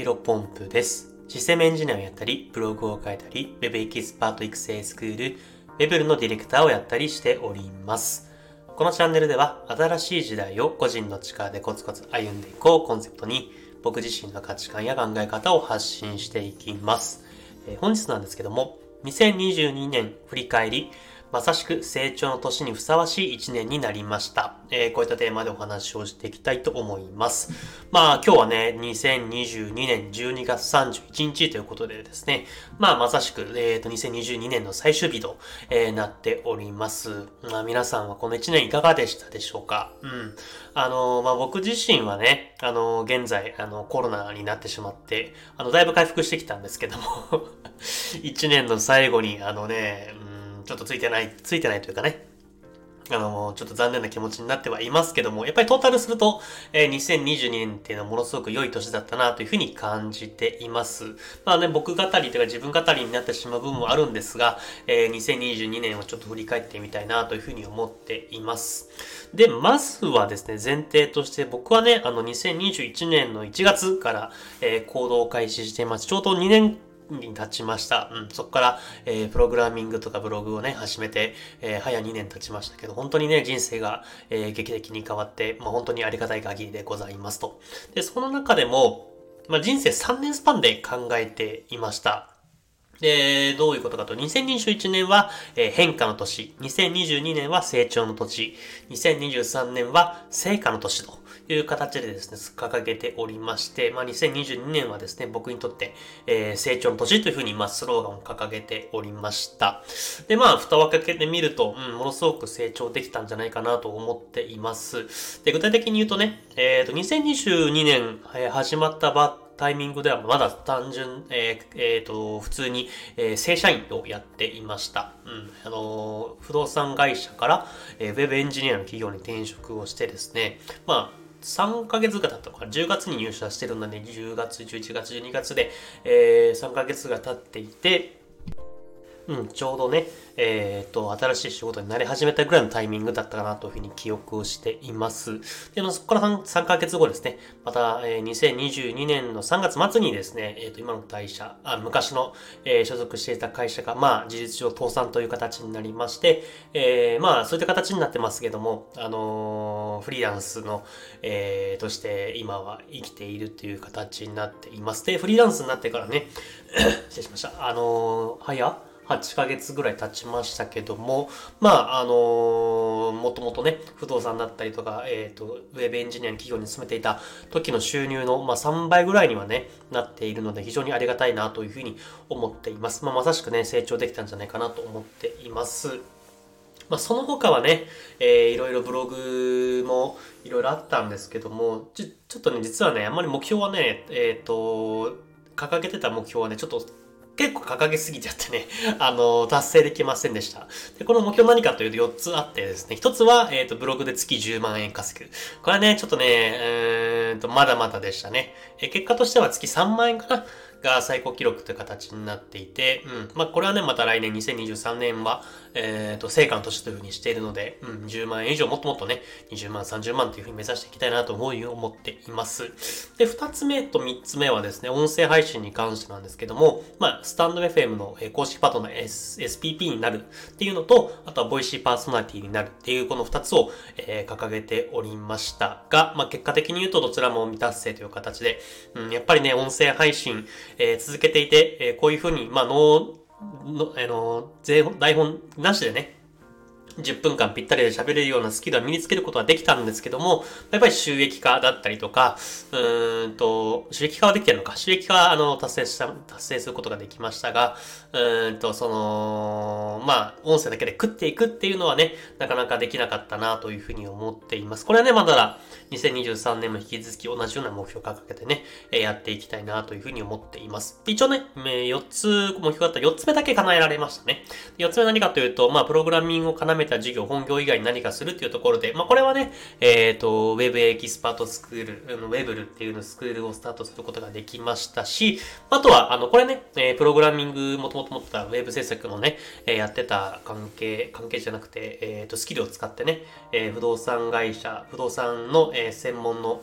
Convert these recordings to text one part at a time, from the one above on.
ヒロポンプです。システムエンジニアをやったり、ブログを書いたり、Web エキスパート育成スクール、Web のディレクターをやったりしております。このチャンネルでは、新しい時代を個人の力でコツコツ歩んでいこうコンセプトに、僕自身の価値観や考え方を発信していきます。えー本日なんですけども、2022年振り返り、まさしく成長の年にふさわしい1年になりました。えーこういったテーマでお話をしていきたいと思います。まあ今日はね、2022年12月31日ということでですね、まあまさしく、えーと、2022年の最終日と、えーなっております。まあ皆さんはこの1年いかがでしたでしょうか？うん。あのまあ僕自身はね、あの現在、あの、コロナになってしまって、あの、だいぶ回復してきたんですけども、1年の最後に、あのね、ちょっとついてない、ついてないというかね、あの、ちょっと残念な気持ちになってはいますけども、やっぱりトータルすると、えー2022年っていうのはものすごく良い年だったなというふうに感じています。まあね、僕語りというか自分語りになってしまう部分もあるんですが、えー2022年をちょっと振り返ってみたいなというふうに思っています。で、まずはですね、前提として僕はね、あの、2021年の1月から、えー行動を開始しています。ちょうど2年に経ちました。うん、そこから、えープログラミングとかブログをね、始めて、えー早2年経ちましたけど、本当にね、人生が、えー劇的に変わって、まあ、本当にありがたい限りでございますと。で、その中でも、まあ、人生3年スパンで考えていました。で、どういうことかと、2021年は、変化の年、2022年は成長の年、2023年は成果の年という形でですね、掲げておりまして、まあ、2022年はですね、僕にとって、え成長の年というふうに、まあ、スローガンを掲げておりました。で、まあ、蓋を開けてみると、うん、ものすごく成長できたんじゃないかなと思っています。で、具体的に言うとね、えっ、と、2022年、え始まったばっタイミングではまだ単純、えーえーと、普通に、えー正社員をやっていました。うん。あのー不動産会社から、えーウェブエンジニアの企業に転職をしてですね、まあ、3ヶ月が経ったのか10月に入社してるので、10月、11月、12月で、えー3ヶ月が経っていて、うん、ちょうどね、えっ、と、新しい仕事になり始めたぐらいのタイミングだったかなというふうに記憶をしています。で、そこから 3, 3ヶ月後ですね、また、えー2022年の3月末にですね、えっ、と、今の会社、あ昔の、えー所属していた会社が、まあ、事実上倒産という形になりまして、えーまあ、そういった形になってますけども、あのーフリーランスの、えーとして今は生きているという形になっています。で、フリーランスになってからね、失礼しました。あのー早8ヶ月ぐらい経ちましたけども、まあ、あのーもともとね、不動産だったりとか、えっ、と、ウェブエンジニアの企業に勤めていた時の収入の、まあ、3倍ぐらいにはね、なっているので、非常にありがたいなというふうに思っています。まあ、まさしくね、成長できたんじゃないかなと思っています。まあ、その他はね、えーいろいろブログもいろいろあったんですけども、ちょちょっとね、実はね、あんまり目標はね、えっ、と、掲げてた目標はね、ちょっと結構掲げすぎちゃってね、あの、達成できませんでした。で、この目標何かというと4つあってですね、1つは、えっ、と、ブログで月10万円稼ぐ。これはね、ちょっとね、うーんと、まだまだでしたね。え結果としては月3万円かなが最高記録という形になっていて、うん。まあ、これはね、また来年2023年は、えっ、と、成果の年というふうにしているので、うん、10万円以上もっともっとね、20万、30万というふうに目指していきたいなと思い思っています。で、2つ目と3つ目はですね、音声配信に関してなんですけども、まあ、スタンド FM の公式パートナー S SPP になるっていうのと、あとはボイシーパーソナリティになるっていうこの2つを、えー掲げておりましたが、まあ、結果的に言うとどちらも未達成という形で、うん、やっぱりね、音声配信、えー続けていて、えーこういうふうに、まあ、脳、の、あの、台本なしでね、10分間ぴったりで喋れるようなスキルは身につけることはできたんですけども、やっぱり収益化だったりとか、うーんと、収益化はできてるのか、収益化はあの達成した、達成することができましたが、うーんと、その、まあ、音声だけで食っていくっていうのはね、なかなかできなかったなというふうに思っています。これはね、まだ2023年も引き続き同じような目標を掲げてね、やっていきたいなというふうに思っています。一応ね、4つ目標があったら4つ目だけ叶えられましたね。4つ目何かというと、まあ、プログラミングを絡めた授業、本業以外に何かするっていうところで、まあ、これはね、えっ、と、ウェブエキスパートスクール、ウェブルっていうのスクールをスタートすることができましたし、あとは、あの、これね、えープログラミングもともと持ってたウェブ制作のね、えーやってた関係、関係じゃなくて、えっ、と、スキルを使ってね、え不動産会社、不動産の、え専門の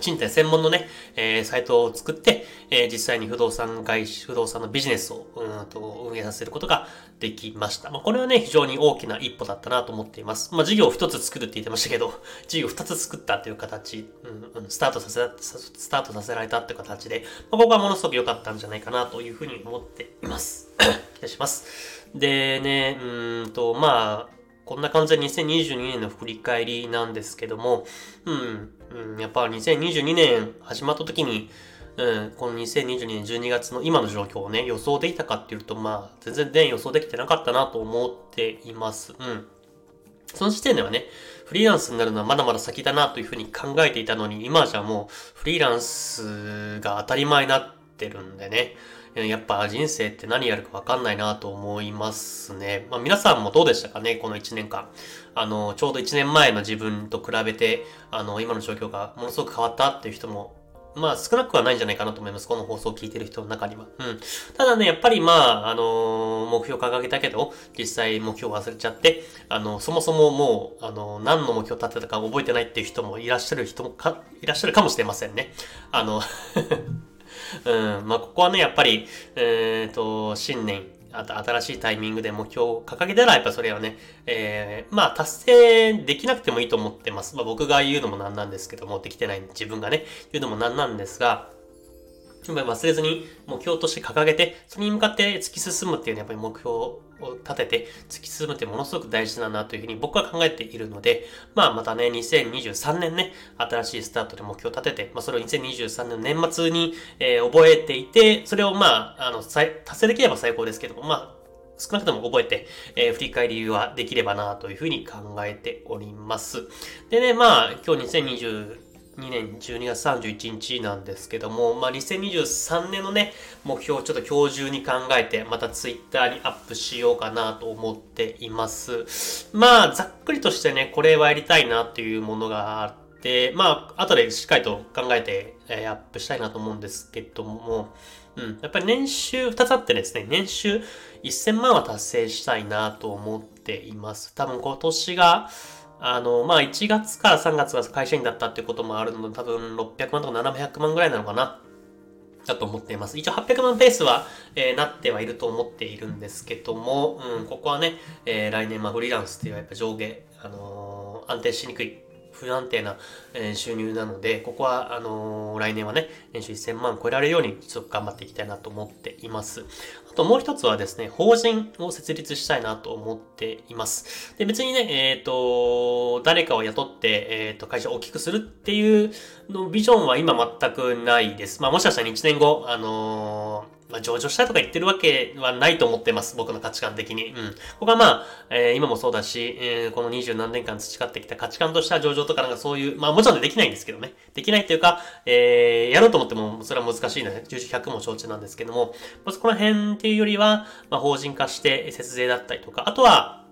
賃貸専門のね、えー、サイトを作って、えー、実際に不動産会社、不動産のビジネスを、うんと、運営させることができました。まあ、これはね、非常に大きな一歩だったなと思っています。まあ、事業を一つ作るって言ってましたけど、事業二つ作ったという形、うん、うん、スタートさせ、スタートさせられたっていう形で、まあ、ここはものすごく良かったんじゃないかなというふうに思っています。期待します。でね、うんと、まあ、こんな感じで2022年の振り返りなんですけども、うん、うん、やっぱ2022年始まった時に、うん、この2022年12月の今の状況をね、予想できたかっていうと、まあ、全然予想できてなかったなと思っています。うん。その時点ではね、フリーランスになるのはまだまだ先だなというふうに考えていたのに、今じゃもうフリーランスが当たり前になってるんでね。やっぱ人生って何やるかわかんないなと思いますね。まあ皆さんもどうでしたかねこの1年間。あの、ちょうど1年前の自分と比べて、あの、今の状況がものすごく変わったっていう人もまあ少なくはないんじゃないかなと思います。この放送を聞いてる人の中には。うん。ただね、やっぱりまあ、あの、目標掲げたけど、実際目標忘れちゃって、あの、そもそももう、あの、何の目標立てたか覚えてないっていう人もいらっしゃる人もか、いらっしゃるかもしれませんね。あのうん、まあ、ここはね、やっぱり、えっ、ー、と、新年、あと新しいタイミングで目標を掲げたら、やっぱそれはね、えー、まあ、達成できなくてもいいと思ってます。まあ、僕が言うのもなんなんですけども、できてない自分がね、言うのもなんなんですが、忘れずに目標として掲げて、それに向かって突き進むっていうね、やっぱり目標を立てて突き進むってものすごく大事だなというふうに僕は考えているので、まあまたね、2023年ね、新しいスタートで目標を立てて、まあそれを2023年年末に、えー、覚えていて、それをまあ、あの、達成できれば最高ですけども、まあ、少なくとも覚えて、えー、振り返りはできればなというふうに考えております。でね、まあ、今日2020 2年12月31日なんですけども、まあ、2023年のね、目標をちょっと今日中に考えて、またツイッターにアップしようかなと思っています。まあ、ざっくりとしてね、これはやりたいなっていうものがあって、まあ、後でしっかりと考えて、えー、アップしたいなと思うんですけども、うん、やっぱり年収2つあってですね、年収1000万は達成したいなと思っています。多分今年が、あの、まあ、1月から3月が会社員だったっていうこともあるので、多分600万とか700万ぐらいなのかな。だと思っています。一応800万ペースは、えー、なってはいると思っているんですけども、うん、ここはね、えー、来年、まあ、フリーランスっていうやっぱ上下、あのー、安定しにくい不安定な、え収入なので、ここは、あの、来年はね、年収1000万超えられるように、ちょっと頑張っていきたいなと思っています。あともう一つはですね、法人を設立したいなと思っています。で、別にね、えっ、ー、と、誰かを雇って、えっ、ー、と、会社を大きくするっていうのビジョンは今全くないです。まあ、もしかしたら1年後、あのまあ、上場したいとか言ってるわけはないと思ってます。僕の価値観的に。うん。ここはまあ、えー、今もそうだし、えー、この二十何年間培ってきた価値観としては上場とかなんかそういう、まあもちろんできないんですけどね。できないというか、えー、やろうと思ってもそれは難しいので、重視100も承知なんですけども、まあ、そこら辺っていうよりは、まあ法人化して節税だったりとか、あとは、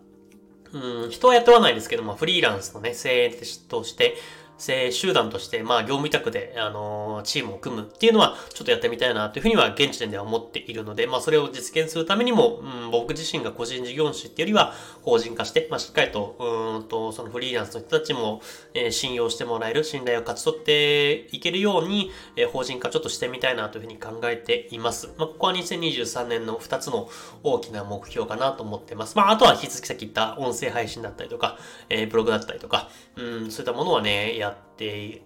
うん、人は雇わないですけども、フリーランスのね、精鋭として、性集団として、まあ、業務委託で、あのー、チームを組むっていうのは、ちょっとやってみたいなというふうには、現時点では思っているので、まあ、それを実現するためにも、うん、僕自身が個人事業主っていうよりは、法人化して、まあ、しっかりと、うんと、そのフリーランスの人たちも、えー、信用してもらえる、信頼を勝ち取っていけるように、えー、法人化ちょっとしてみたいなというふうに考えています。まあ、ここは2023年の2つの大きな目標かなと思ってます。まあ、あとは引き続きさっき言った音声配信だったりとか、えー、ブログだったりとか、うん、そういったものはね、やって、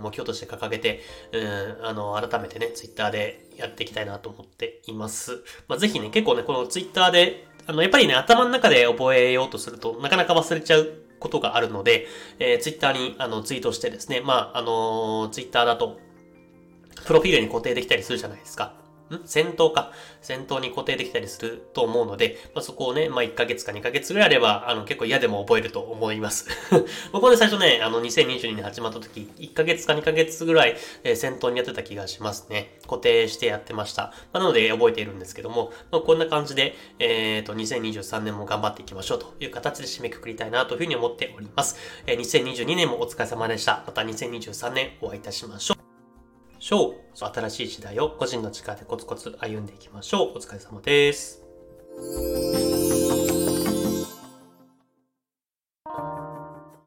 目標として掲げて、うん、あの、改めてね、ツイッターでやっていきたいなと思っています。まあ、ぜひね、結構ね、このツイッターで、あの、やっぱりね、頭の中で覚えようとすると、なかなか忘れちゃうことがあるので、えー、ツイッターにあのツイートしてですね、まあ、あのー、ツイッターだと、プロフィールに固定できたりするじゃないですか。ん？先頭か。先頭に固定できたりすると思うので、まあ、そこをね、まあ、1ヶ月か2ヶ月ぐらいあれば、あの、結構嫌でも覚えると思います。僕はね、最初ね、あの、2022年始まった時、1ヶ月か2ヶ月ぐらい、えー、先頭にやってた気がしますね。固定してやってました。まあ、なので、覚えているんですけども、まあ、こんな感じで、えっ、ー、と、2023年も頑張っていきましょうという形で締めくくりたいなというふうに思っております。えー、2022年もお疲れ様でした。また2023年お会いいたしましょう。しょう。新しい時代を個人の力でコツコツ歩んでいきましょう。お疲れ様です。